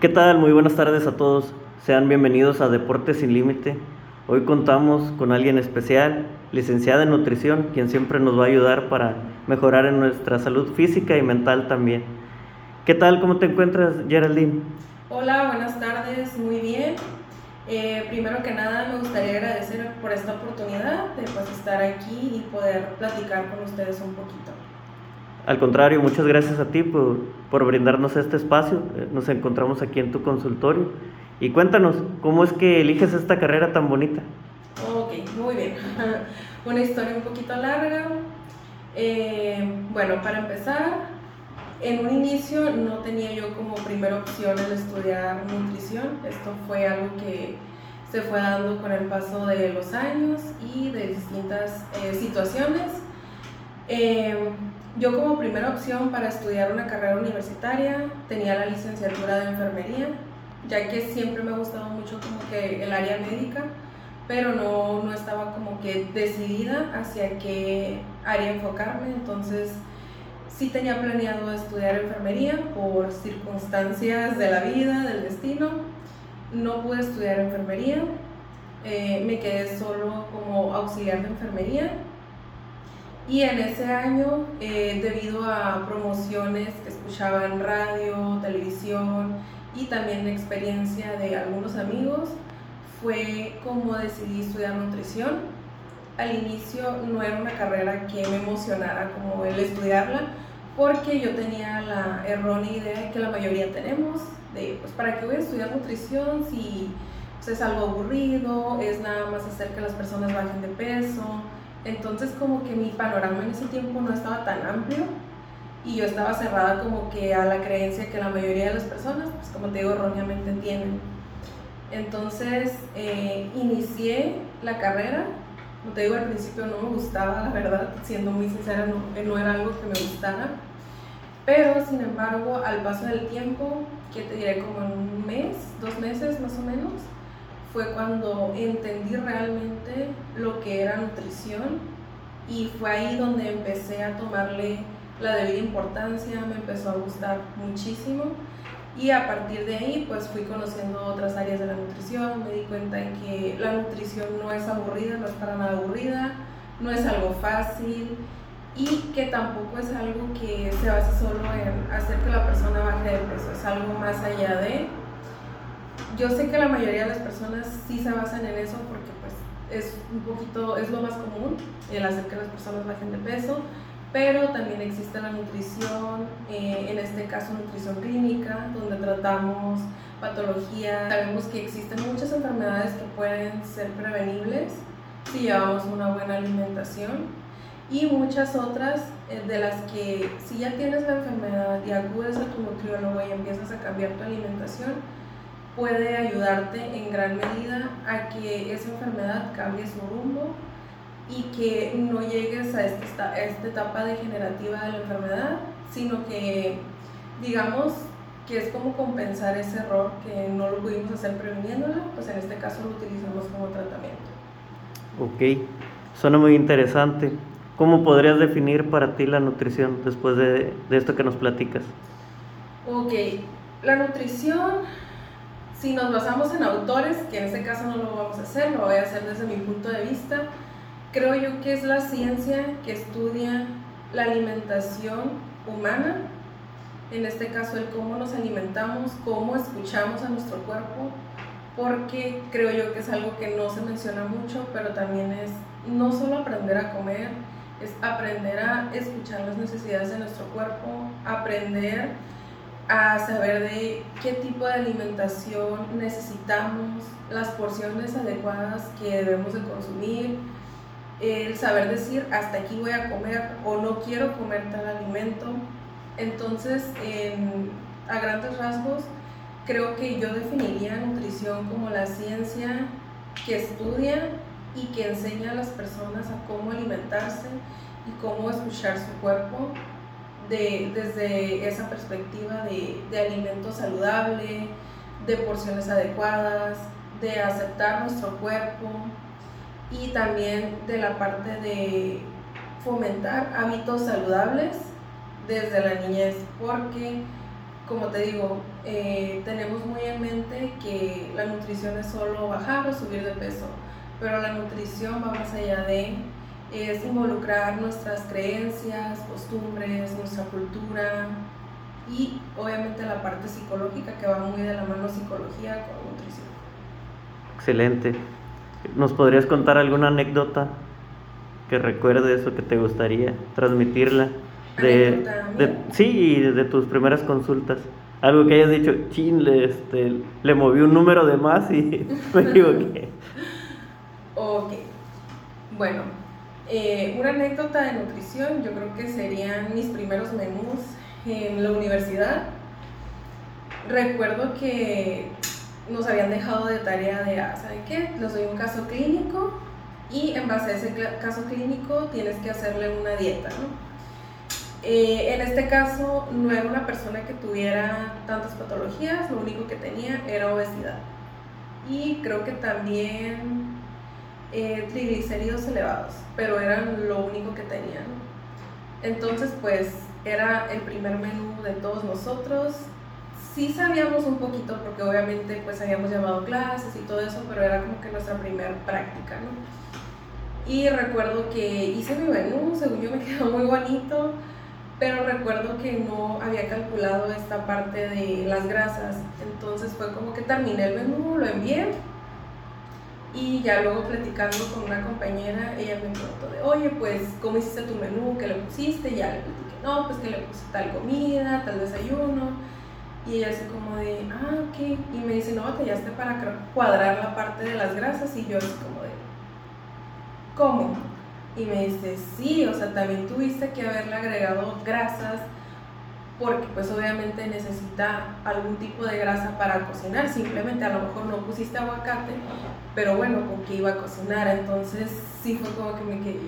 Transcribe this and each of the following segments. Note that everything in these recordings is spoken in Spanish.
¿Qué tal? Muy buenas tardes a todos. Sean bienvenidos a Deportes sin Límite. Hoy contamos con alguien especial, licenciada en nutrición, quien siempre nos va a ayudar para mejorar en nuestra salud física y mental también. ¿Qué tal? ¿Cómo te encuentras, Geraldine? Hola, buenas tardes, muy bien. Eh, primero que nada me gustaría agradecer por esta oportunidad de pues, estar aquí y poder platicar con ustedes un poquito. Al contrario, muchas gracias a ti por, por brindarnos este espacio. Eh, nos encontramos aquí en tu consultorio. Y cuéntanos, ¿cómo es que eliges esta carrera tan bonita? Ok, muy bien. Una historia un poquito larga. Eh, bueno, para empezar, en un inicio no tenía yo como primera opción el estudiar nutrición. Esto fue algo que se fue dando con el paso de los años y de distintas eh, situaciones. Yo como primera opción para estudiar una carrera universitaria tenía la licenciatura de enfermería, ya que siempre me ha gustado mucho como que el área médica, pero no, no estaba como que decidida hacia qué área enfocarme, entonces sí tenía planeado estudiar enfermería por circunstancias de la vida, del destino, no pude estudiar enfermería, eh, me quedé solo como auxiliar de enfermería y en ese año, eh, debido a promociones que escuchaba en radio, televisión y también experiencia de algunos amigos, fue como decidí estudiar nutrición. Al inicio no era una carrera que me emocionara como el estudiarla, porque yo tenía la errónea idea que la mayoría tenemos, de pues para qué voy a estudiar nutrición si pues, es algo aburrido, es nada más hacer que las personas bajen de peso, entonces como que mi panorama en ese tiempo no estaba tan amplio y yo estaba cerrada como que a la creencia que la mayoría de las personas, pues como te digo, erróneamente tienen. Entonces eh, inicié la carrera, como te digo, al principio no me gustaba, la verdad, siendo muy sincera, no, no era algo que me gustara. Pero sin embargo, al paso del tiempo, que te diré como en un mes, dos meses más o menos, fue cuando entendí realmente lo que era nutrición y fue ahí donde empecé a tomarle la debida importancia, me empezó a gustar muchísimo y a partir de ahí pues fui conociendo otras áreas de la nutrición, me di cuenta de que la nutrición no es aburrida, no es para nada aburrida, no es algo fácil y que tampoco es algo que se base solo en hacer que la persona baje de peso, es algo más allá de yo sé que la mayoría de las personas sí se basan en eso porque pues es un poquito, es lo más común, el hacer que las personas bajen de peso, pero también existe la nutrición, eh, en este caso nutrición clínica, donde tratamos patologías. Sabemos que existen muchas enfermedades que pueden ser prevenibles si llevamos una buena alimentación y muchas otras eh, de las que si ya tienes la enfermedad y acudes a tu nutriólogo y empiezas a cambiar tu alimentación, puede ayudarte en gran medida a que esa enfermedad cambie su rumbo y que no llegues a esta, esta etapa degenerativa de la enfermedad, sino que digamos que es como compensar ese error que no lo pudimos hacer previniéndola, pues en este caso lo utilizamos como tratamiento. Ok, suena muy interesante. ¿Cómo podrías definir para ti la nutrición después de, de esto que nos platicas? Ok, la nutrición si nos basamos en autores, que en este caso no lo vamos a hacer, lo voy a hacer desde mi punto de vista, creo yo que es la ciencia que estudia la alimentación humana, en este caso el cómo nos alimentamos, cómo escuchamos a nuestro cuerpo, porque creo yo que es algo que no se menciona mucho, pero también es no solo aprender a comer, es aprender a escuchar las necesidades de nuestro cuerpo, aprender a saber de qué tipo de alimentación necesitamos, las porciones adecuadas que debemos de consumir, el saber decir hasta aquí voy a comer o no quiero comer tal alimento. Entonces, a grandes rasgos, creo que yo definiría nutrición como la ciencia que estudia y que enseña a las personas a cómo alimentarse y cómo escuchar su cuerpo desde esa perspectiva de, de alimento saludable, de porciones adecuadas, de aceptar nuestro cuerpo y también de la parte de fomentar hábitos saludables desde la niñez, porque como te digo, eh, tenemos muy en mente que la nutrición es solo bajar o subir de peso, pero la nutrición va más allá de, es involucrar nuestras creencias, costumbres, nuestra cultura y obviamente la parte psicológica que va muy de la mano psicología con nutrición. Excelente. ¿Nos podrías contar alguna anécdota que recuerdes o que te gustaría transmitirla? De, de, sí, de tus primeras consultas. Algo que hayas dicho, chin, le, este, le moví un número de más y me equivoqué. ok. Bueno, eh, una anécdota de nutrición, yo creo que serían mis primeros menús en la universidad. Recuerdo que nos habían dejado de tarea de, ah, ¿saben qué? Les doy un caso clínico y en base a ese caso clínico tienes que hacerle una dieta, ¿no? Eh, en este caso no era una persona que tuviera tantas patologías, lo único que tenía era obesidad. Y creo que también eh, triglicéridos elevados, pero eran lo único que tenían. Entonces, pues era el primer menú de todos nosotros. Sí sabíamos un poquito, porque obviamente pues habíamos llevado clases y todo eso, pero era como que nuestra primera práctica, ¿no? Y recuerdo que hice mi menú, según yo me quedó muy bonito pero recuerdo que no había calculado esta parte de las grasas, entonces fue como que terminé el menú, lo envié y ya luego platicando con una compañera, ella me preguntó de, oye, pues, ¿cómo hiciste tu menú? ¿Qué le pusiste? Ya le platiqué, no, pues que le puse tal comida, tal desayuno. Y ella así como de, ah, ok. Y me dice, no, batallaste para cuadrar la parte de las grasas. Y yo así como de, ¿cómo? Y me dice, sí, o sea, también tuviste que haberle agregado grasas porque pues obviamente necesita algún tipo de grasa para cocinar. Simplemente a lo mejor no pusiste aguacate, pero bueno, con que iba a cocinar. Entonces sí fue como que me quedé,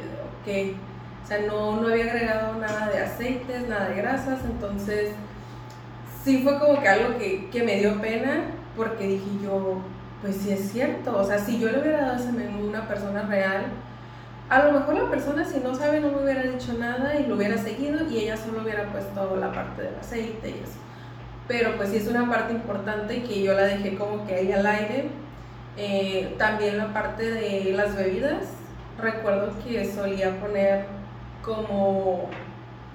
ok. O sea, no, no había agregado nada de aceites, nada de grasas. Entonces sí fue como que algo que, que me dio pena porque dije yo, pues sí es cierto. O sea, si yo le hubiera dado ese menú a una persona real, a lo mejor la persona si no sabe no me hubiera dicho nada y lo hubiera seguido y ella solo hubiera puesto la parte del aceite y eso. Pero pues sí es una parte importante que yo la dejé como que ahí al aire. Eh, también la parte de las bebidas. Recuerdo que solía poner como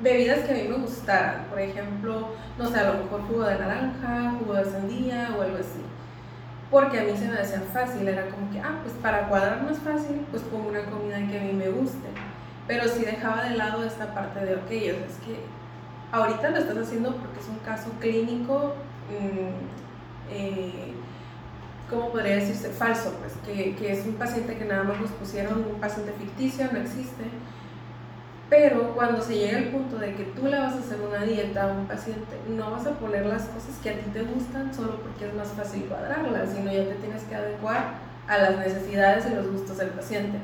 bebidas que a mí me gustaran. Por ejemplo, no sé, a lo mejor jugo de naranja, jugo de sandía o algo así porque a mí se me hacía fácil, era como que, ah, pues para cuadrar más fácil, pues pongo una comida que a mí me guste. Pero si dejaba de lado esta parte de, ok, es que ahorita lo estás haciendo porque es un caso clínico, mm, eh, ¿cómo podría decirse? Falso, pues, que, que es un paciente que nada más nos pusieron un paciente ficticio, no existe pero cuando se llega al punto de que tú le vas a hacer una dieta a un paciente, no vas a poner las cosas que a ti te gustan solo porque es más fácil cuadrarlas, sino ya te tienes que adecuar a las necesidades y los gustos del paciente.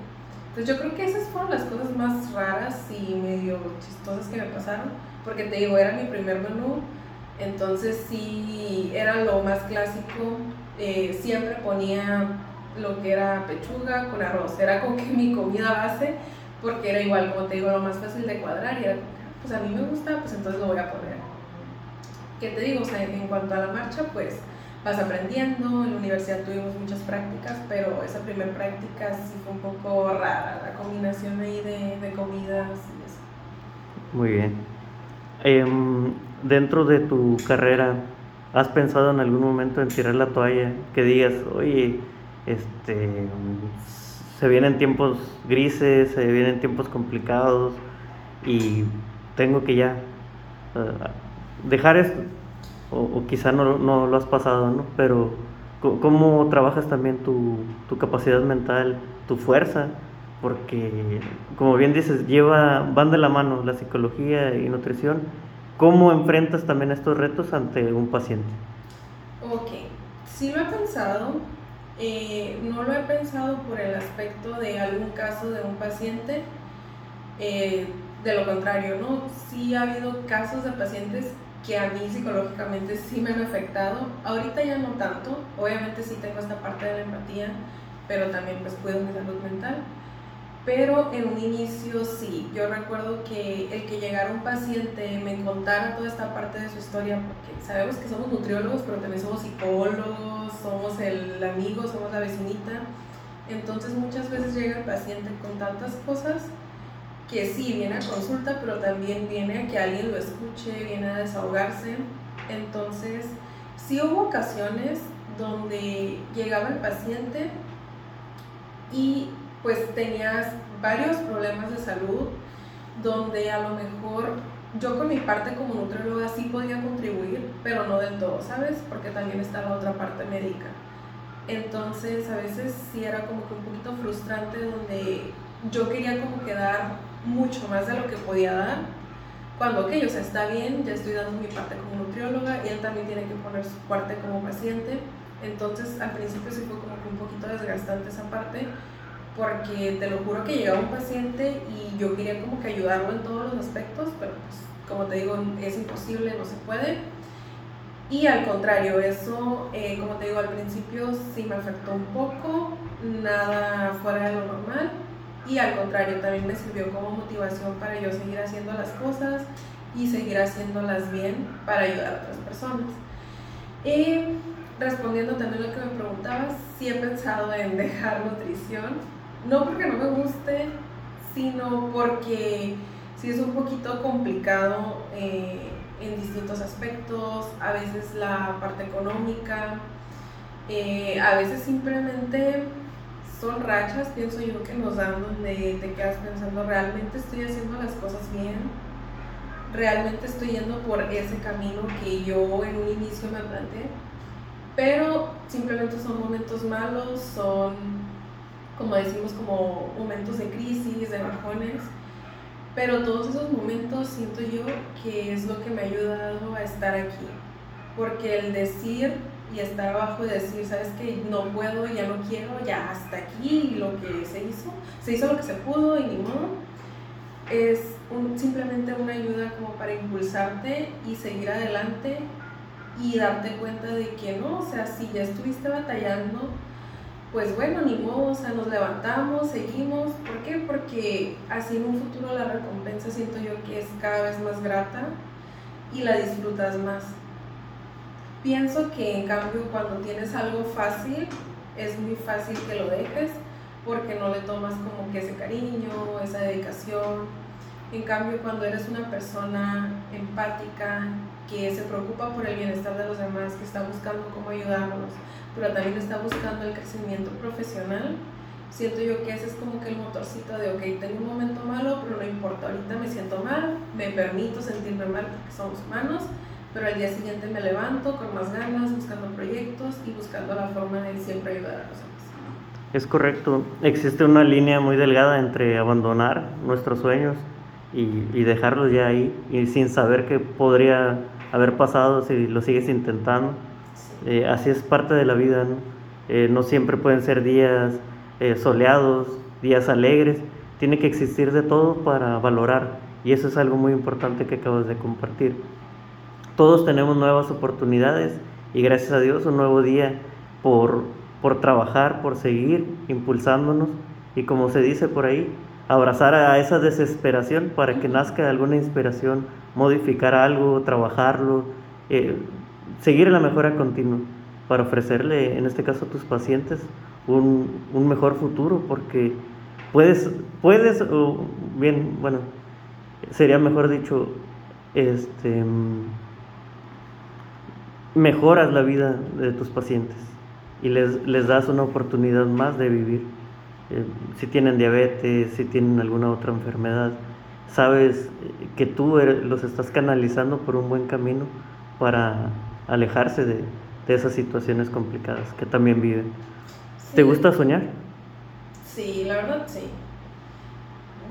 Entonces yo creo que esas fueron las cosas más raras y medio chistosas que me pasaron, porque te digo, era mi primer menú, entonces sí era lo más clásico, eh, siempre ponía lo que era pechuga con arroz, era como que mi comida base porque era igual, como te digo, lo más fácil de cuadrar y era, pues a mí me gusta, pues entonces lo voy a poner. ¿Qué te digo? En cuanto a la marcha, pues vas aprendiendo, en la universidad tuvimos muchas prácticas, pero esa primera práctica sí fue un poco rara, la combinación ahí de, de comidas y eso. Muy bien. Em, dentro de tu carrera, ¿has pensado en algún momento en tirar la toalla? Que digas, oye, este, se vienen tiempos grises, se vienen tiempos complicados y tengo que ya uh, dejar esto. O, quizá no, no, lo has pasado, ¿no? Pero ¿cómo trabajas también tu, tu, capacidad mental, tu fuerza? Porque, como bien dices, lleva, van de la mano la psicología y nutrición. ¿Cómo enfrentas también estos retos ante un paciente? Ok, sí lo he pensado, eh, no lo he pensado por el aspecto de algún caso de un paciente, eh, de lo contrario, ¿no? Sí ha habido casos de pacientes que a mí psicológicamente sí me han afectado, ahorita ya no tanto, obviamente sí tengo esta parte de la empatía, pero también pues cuido mi salud mental, pero en un inicio sí, yo recuerdo que el que llegara un paciente me contara toda esta parte de su historia, porque sabemos que somos nutriólogos, pero también somos psicólogos, somos el amigo, somos la vecinita, entonces muchas veces llega el paciente con tantas cosas que sí, viene a consulta, pero también viene a que alguien lo escuche, viene a desahogarse, entonces sí hubo ocasiones donde llegaba el paciente y pues tenías varios problemas de salud donde a lo mejor yo con mi parte como nutrióloga sí podía contribuir, pero no del todo, ¿sabes? Porque también está la otra parte médica. Entonces a veces sí era como que un poquito frustrante donde yo quería como que dar mucho más de lo que podía dar. Cuando, ok, o sea, está bien, ya estoy dando mi parte como nutrióloga y él también tiene que poner su parte como paciente. Entonces al principio sí fue como que un poquito desgastante esa parte porque te lo juro que llegaba un paciente y yo quería como que ayudarlo en todos los aspectos, pero pues como te digo, es imposible, no se puede. Y al contrario, eso, eh, como te digo, al principio sí me afectó un poco, nada fuera de lo normal. Y al contrario, también me sirvió como motivación para yo seguir haciendo las cosas y seguir haciéndolas bien para ayudar a otras personas. Y respondiendo también lo que me preguntabas, sí he pensado en dejar nutrición no porque no me guste, sino porque sí es un poquito complicado eh, en distintos aspectos, a veces la parte económica, eh, a veces simplemente son rachas, pienso yo, que nos dan donde te quedas pensando, realmente estoy haciendo las cosas bien, realmente estoy yendo por ese camino que yo en un inicio me planteé, pero simplemente son momentos malos, son como decimos, como momentos de crisis, de bajones, pero todos esos momentos siento yo que es lo que me ha ayudado a estar aquí, porque el decir y estar abajo y decir, sabes que no puedo, ya no quiero, ya hasta aquí lo que se hizo, se hizo lo que se pudo y ni modo, es simplemente una ayuda como para impulsarte y seguir adelante y darte cuenta de que no, o sea, si ya estuviste batallando, pues bueno, ni modo, o sea, nos levantamos, seguimos. ¿Por qué? Porque así en un futuro la recompensa siento yo que es cada vez más grata y la disfrutas más. Pienso que en cambio cuando tienes algo fácil, es muy fácil que lo dejes porque no le tomas como que ese cariño, esa dedicación. En cambio, cuando eres una persona empática, que se preocupa por el bienestar de los demás, que está buscando cómo ayudarlos, pero también está buscando el crecimiento profesional. Siento yo que ese es como que el motorcito de, ok, tengo un momento malo, pero no importa, ahorita me siento mal, me permito sentirme mal porque somos humanos, pero al día siguiente me levanto con más ganas, buscando proyectos y buscando la forma de siempre ayudar a los demás. Es correcto, existe una línea muy delgada entre abandonar nuestros sueños y, y dejarlos ya ahí y sin saber qué podría haber pasado si lo sigues intentando eh, así es parte de la vida, ¿no? Eh, no siempre pueden ser días eh, soleados, días alegres, tiene que existir de todo para valorar y eso es algo muy importante que acabas de compartir. Todos tenemos nuevas oportunidades y gracias a Dios un nuevo día por, por trabajar, por seguir impulsándonos y como se dice por ahí, abrazar a esa desesperación para que nazca alguna inspiración, modificar algo, trabajarlo, seguir la mejora continua para ofrecerle, en este caso a tus pacientes, un, un mejor futuro, porque puedes, puedes, o bien, bueno, sería mejor dicho, este, mejoras la vida de tus pacientes y les, les das una oportunidad más de vivir. Eh, si tienen diabetes, si tienen alguna otra enfermedad, sabes que tú los estás canalizando por un buen camino para alejarse de, esas situaciones complicadas que también viven. ¿Te gusta soñar? Sí, la verdad sí.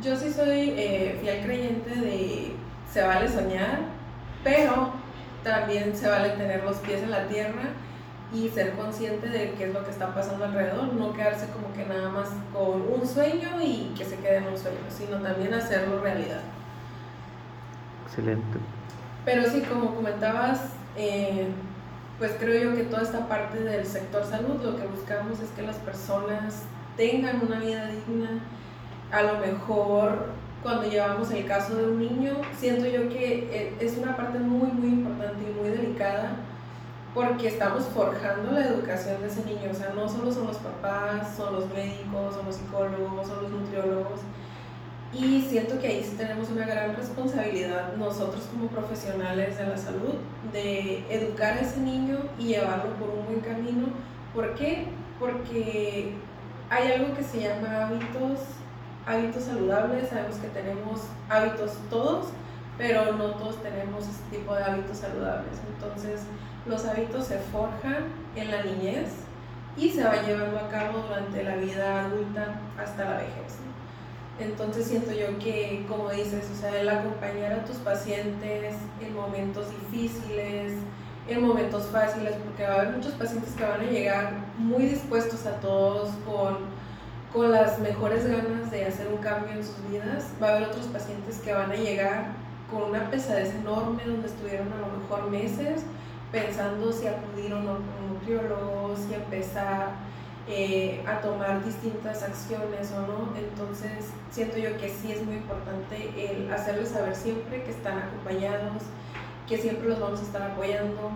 Yo sí soy eh, fiel creyente de se vale soñar, pero también se vale tener los pies en la tierra y ser consciente de qué es lo que está pasando alrededor, no quedarse como que nada más con un sueño y que se quede en un sueño, sino también hacerlo realidad. Excelente. Pero sí, como comentabas, eh, pues creo yo que toda esta parte del sector salud lo que buscamos es que las personas tengan una vida digna, a lo mejor cuando llevamos el caso de un niño, siento yo que eh, es una parte muy, muy importante y muy delicada porque estamos forjando la educación de ese niño. O sea, no solo son los papás, son los médicos, son los psicólogos, son los nutriólogos. Y siento que ahí sí tenemos una gran responsabilidad nosotros como profesionales de la salud de educar a ese niño y llevarlo por un buen camino. ¿Por qué? Porque hay algo que se llama hábitos, hábitos saludables. Sabemos que tenemos hábitos todos, pero no todos tenemos este tipo de hábitos saludables. Entonces, los hábitos se forjan en la niñez y se va llevando a cabo durante la vida adulta hasta la vejez. Entonces siento yo que, como dices, o sea, el acompañar a tus pacientes en momentos difíciles, en momentos fáciles, porque va a haber muchos pacientes que van a llegar muy dispuestos a todos, con, con las mejores ganas de hacer un cambio en sus vidas. Va a haber otros pacientes que van a llegar con una pesadez enorme, donde estuvieron a lo mejor meses pensando si acudir o no con nutriólogos, si empezar eh, a tomar distintas acciones o no. Entonces, siento yo que sí es muy importante el hacerles saber siempre que están acompañados, que siempre los vamos a estar apoyando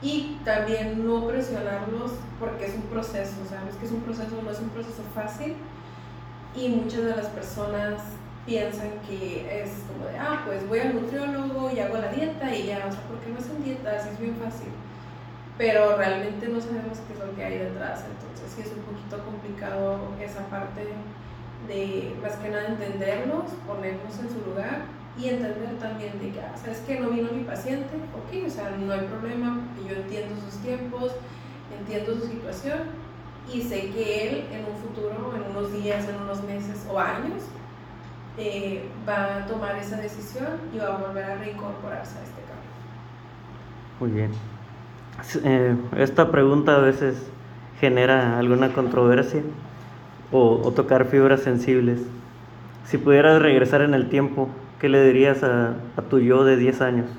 y también no presionarlos porque es un proceso, sabes que es un proceso, no es un proceso fácil y muchas de las personas piensan que es como de, ah, pues voy al nutriólogo y hago la dieta y ya, o sea, porque no hacen dietas, es bien fácil. Pero realmente no sabemos qué es lo que hay detrás, entonces sí es un poquito complicado esa parte de, más que nada, entenderlos, ponernos en su lugar y entender también de que, ah, ¿sabes que No vino mi paciente, ok, o sea, no hay problema, porque yo entiendo sus tiempos, entiendo su situación y sé que él en un futuro, en unos días, en unos meses o años, eh, va a tomar esa decisión y va a volver a reincorporarse a este cambio. Muy bien. Eh, esta pregunta a veces genera alguna controversia o, tocar fibras sensibles. Si pudieras regresar en el tiempo, ¿qué le dirías a, tu yo de 10 años?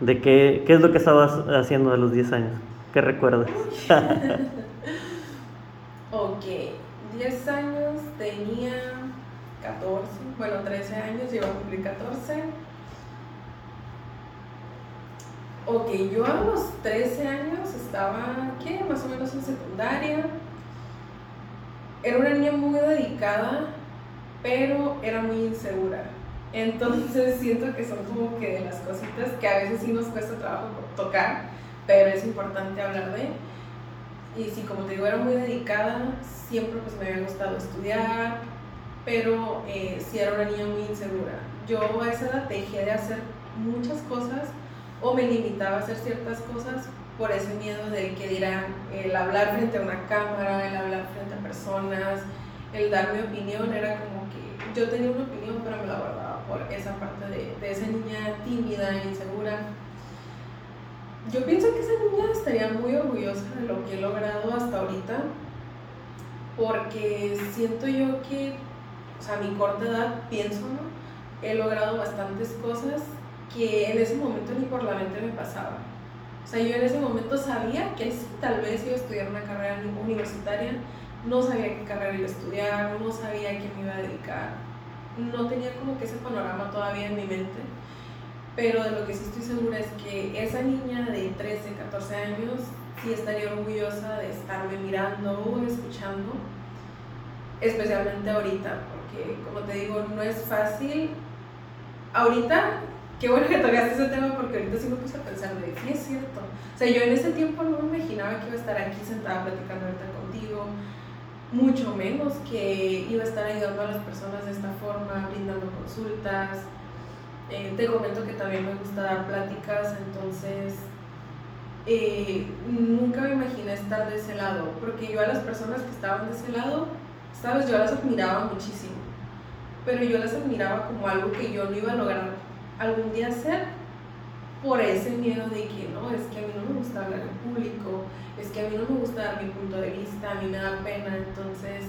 ¿De qué, qué es lo que estabas haciendo a los 10 años? ¿Qué recuerdas? ok, 10 años tenía 14, bueno, 13 años, iba a cumplir 14. Ok, yo a los 13 años estaba, ¿qué? Más o menos en secundaria. Era una niña muy dedicada, pero era muy insegura. Entonces siento que son como que de las cositas que a veces sí nos cuesta trabajo tocar, pero es importante hablar de. Y sí, como te digo, era muy dedicada, siempre pues me había gustado estudiar, pero eh, sí era una niña muy insegura. Yo a esa edad dejé de hacer muchas cosas o me limitaba a hacer ciertas cosas por ese miedo del que dirán, el hablar frente a una cámara, el hablar frente a personas, el dar mi opinión, era como que yo tenía una opinión pero me la guardaba por esa parte de, de esa niña tímida e insegura. Yo pienso que esa niña estaría muy orgullosa de lo que he logrado hasta ahorita, porque siento yo que o sea, a mi corta edad pienso, ¿no? He logrado bastantes cosas que en ese momento ni por la mente me pasaba. O sea, yo en ese momento sabía que tal vez iba a estudiar una carrera universitaria, no sabía qué carrera iba a estudiar, no sabía a qué me iba a dedicar, no tenía como que ese panorama todavía en mi mente, pero de lo que sí estoy segura es que esa niña de 13, 14 años sí estaría orgullosa de estarme mirando o escuchando, especialmente ahorita, como te digo, no es fácil. Ahorita, qué bueno que tocaste ese tema porque ahorita sí me puse a pensar de, sí es cierto. O sea, yo en ese tiempo no me imaginaba que iba a estar aquí sentada platicando ahorita contigo, mucho menos que iba a estar ayudando a las personas de esta forma, brindando consultas. Eh, te comento que también me gusta dar pláticas, entonces eh, nunca me imaginé estar de ese lado, porque yo a las personas que estaban de ese lado, sabes, yo las admiraba muchísimo pero yo las admiraba como algo que yo no iba a lograr algún día hacer por ese miedo de que no, es que a mí no me gusta hablar en público, es que a mí no me gusta dar mi punto de vista, a mí me da pena, entonces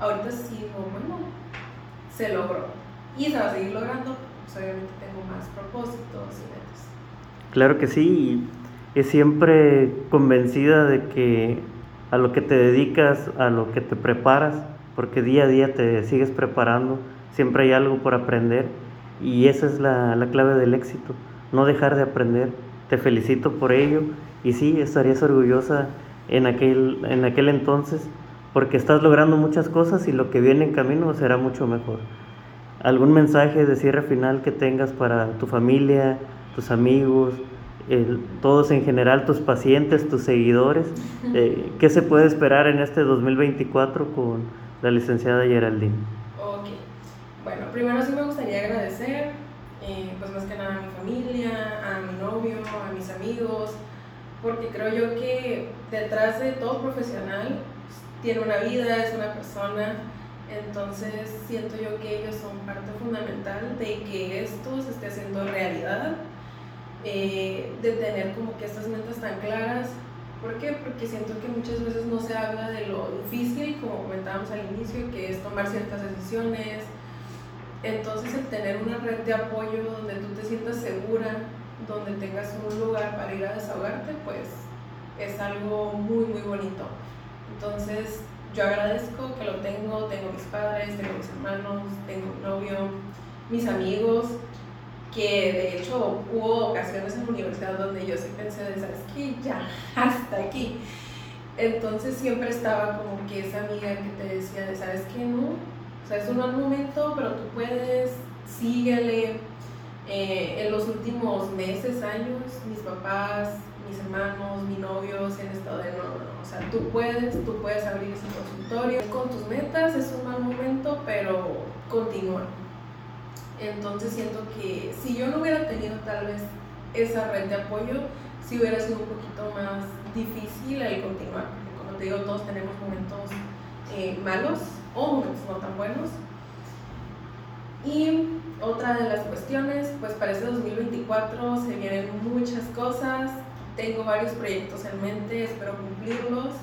ahorita sí digo, bueno, se logró y se va a seguir logrando, pues obviamente tengo más propósitos y metas. Claro que sí, es siempre convencida de que a lo que te dedicas, a lo que te preparas, porque día a día te sigues preparando, siempre hay algo por aprender y esa es la, la clave del éxito, no dejar de aprender. Te felicito por ello y sí, estarías orgullosa en aquel, en aquel entonces porque estás logrando muchas cosas y lo que viene en camino será mucho mejor. ¿Algún mensaje de cierre final que tengas para tu familia, tus amigos, todos en general, tus pacientes, tus seguidores? Eh, ¿Qué se puede esperar en este 2024 con la licenciada Geraldine? Ok, bueno, primero sí me gustaría agradecer, eh, pues más que nada a mi familia, a mi novio, a mis amigos, porque creo yo que detrás de todo profesional tiene una vida, es una persona, entonces siento yo que ellos son parte fundamental de que esto se esté haciendo realidad, eh, de tener como que estas metas tan claras. ¿Por qué? Porque siento que muchas veces no se habla de lo difícil, como comentábamos al inicio, que es tomar ciertas decisiones. Entonces el tener una red de apoyo donde tú te sientas segura, donde tengas un lugar para ir a desahogarte, pues es algo muy, muy bonito. Entonces, yo agradezco que lo tengo, tengo mis padres, tengo mis hermanos, tengo un novio, mis amigos, que de hecho hubo ocasiones en la universidad donde yo sí pensé de, ¿sabes qué? Ya, hasta aquí. Entonces siempre estaba como que esa amiga que te decía de, ¿sabes qué? No, o sea, es un mal momento, pero tú puedes, síguele. Eh, en los últimos meses, años, mis papás, mis hermanos, mi novio se han estado de no, no, o sea, tú puedes, tú puedes abrir ese consultorio con tus metas, es un mal momento, pero continúa. Entonces siento que si yo no hubiera tenido tal vez esa red de apoyo, sí hubiera sido un poquito más difícil el continuar, como te digo, todos tenemos momentos eh, malos o no tan buenos. Y otra de las cuestiones, pues para este 2024 se vienen muchas cosas, tengo varios proyectos en mente, espero cumplirlos.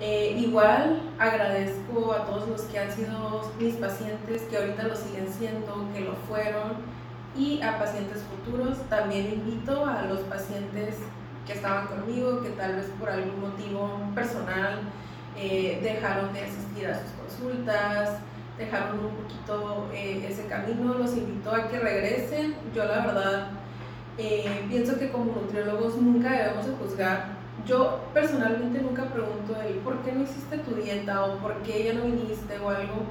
Eh, igual agradezco a todos los que han sido mis pacientes, que ahorita lo siguen siendo, que lo fueron, y a pacientes futuros. También invito a los pacientes que estaban conmigo, que tal vez por algún motivo personal eh, dejaron de asistir a sus consultas, dejaron un poquito eh, ese camino, los invito a que regresen. Yo la verdad pienso que como nutriólogos nunca debemos de juzgar. Yo personalmente nunca pregunto el por qué no hiciste tu dieta o por qué ya no viniste o algo.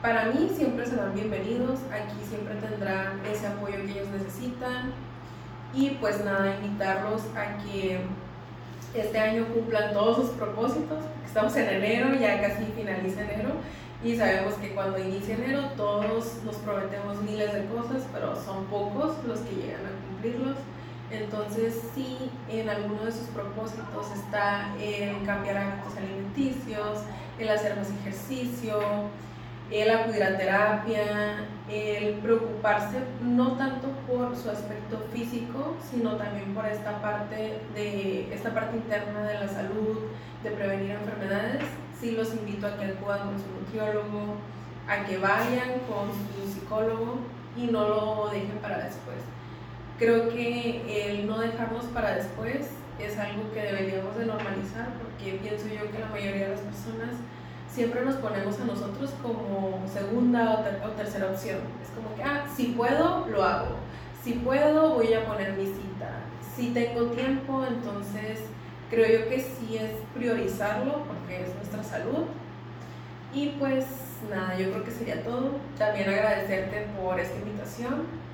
Para mí siempre serán bienvenidos, aquí siempre tendrán ese apoyo que ellos necesitan y pues nada, invitarlos a que este año cumplan todos sus propósitos, estamos en enero, ya casi finaliza enero y sabemos que cuando inicia enero todos nos prometemos miles de cosas, pero son pocos los que llegan a cumplirlos. Entonces, si en alguno de sus propósitos está el cambiar hábitos alimenticios, el hacer más ejercicio, el acudir a terapia, el preocuparse no tanto por su aspecto físico, sino también por esta parte de esta parte interna de la salud, de prevenir enfermedades, sí los invito a que acudan con su nutriólogo, a que vayan con su psicólogo y no lo dejen para después. Creo que el no dejarnos para después es algo que deberíamos de normalizar porque pienso yo que la mayoría de las personas siempre nos ponemos a nosotros como segunda o, tercera opción. Es como que, ah, si puedo, lo hago. Si puedo, voy a poner mi cita. Si tengo tiempo, entonces creo yo que sí es priorizarlo porque es nuestra salud. Y pues nada, yo creo que sería todo. También agradecerte por esta invitación.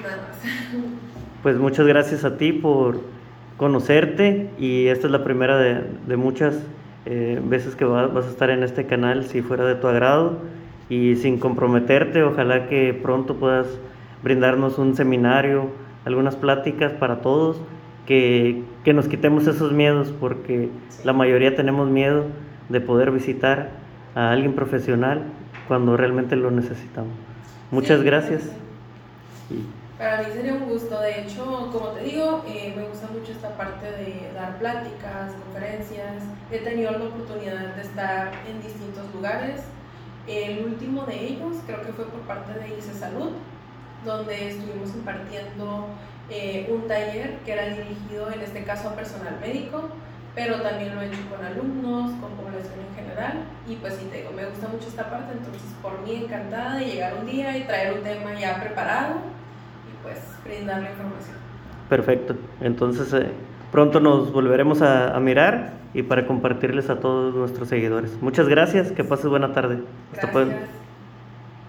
Pues, nada. Pues muchas gracias a ti por conocerte y esta es la primera de, de muchas eh, veces que vas, vas a estar en este canal si fuera de tu agrado y sin comprometerte, ojalá que pronto puedas brindarnos un seminario, algunas pláticas para todos que, que nos quitemos esos miedos, porque la mayoría tenemos miedo de poder visitar a alguien profesional cuando realmente lo necesitamos. Muchas gracias. Para mí sería un gusto, de hecho, como te digo, eh, me gusta mucho esta parte de dar pláticas, conferencias. He tenido la oportunidad de estar en distintos lugares. El último de ellos creo que fue por parte de ICE Salud, donde estuvimos impartiendo eh, un taller que era dirigido en este caso a personal médico, pero también lo he hecho con alumnos, con población en general, y pues sí, te digo, me gusta mucho esta parte, entonces por mí encantada de llegar un día y traer un tema ya preparado pues brindar la información. Perfecto, entonces eh, pronto nos volveremos a, a, mirar y para compartirles a todos nuestros seguidores. Muchas gracias, que pases buena tarde. Gracias.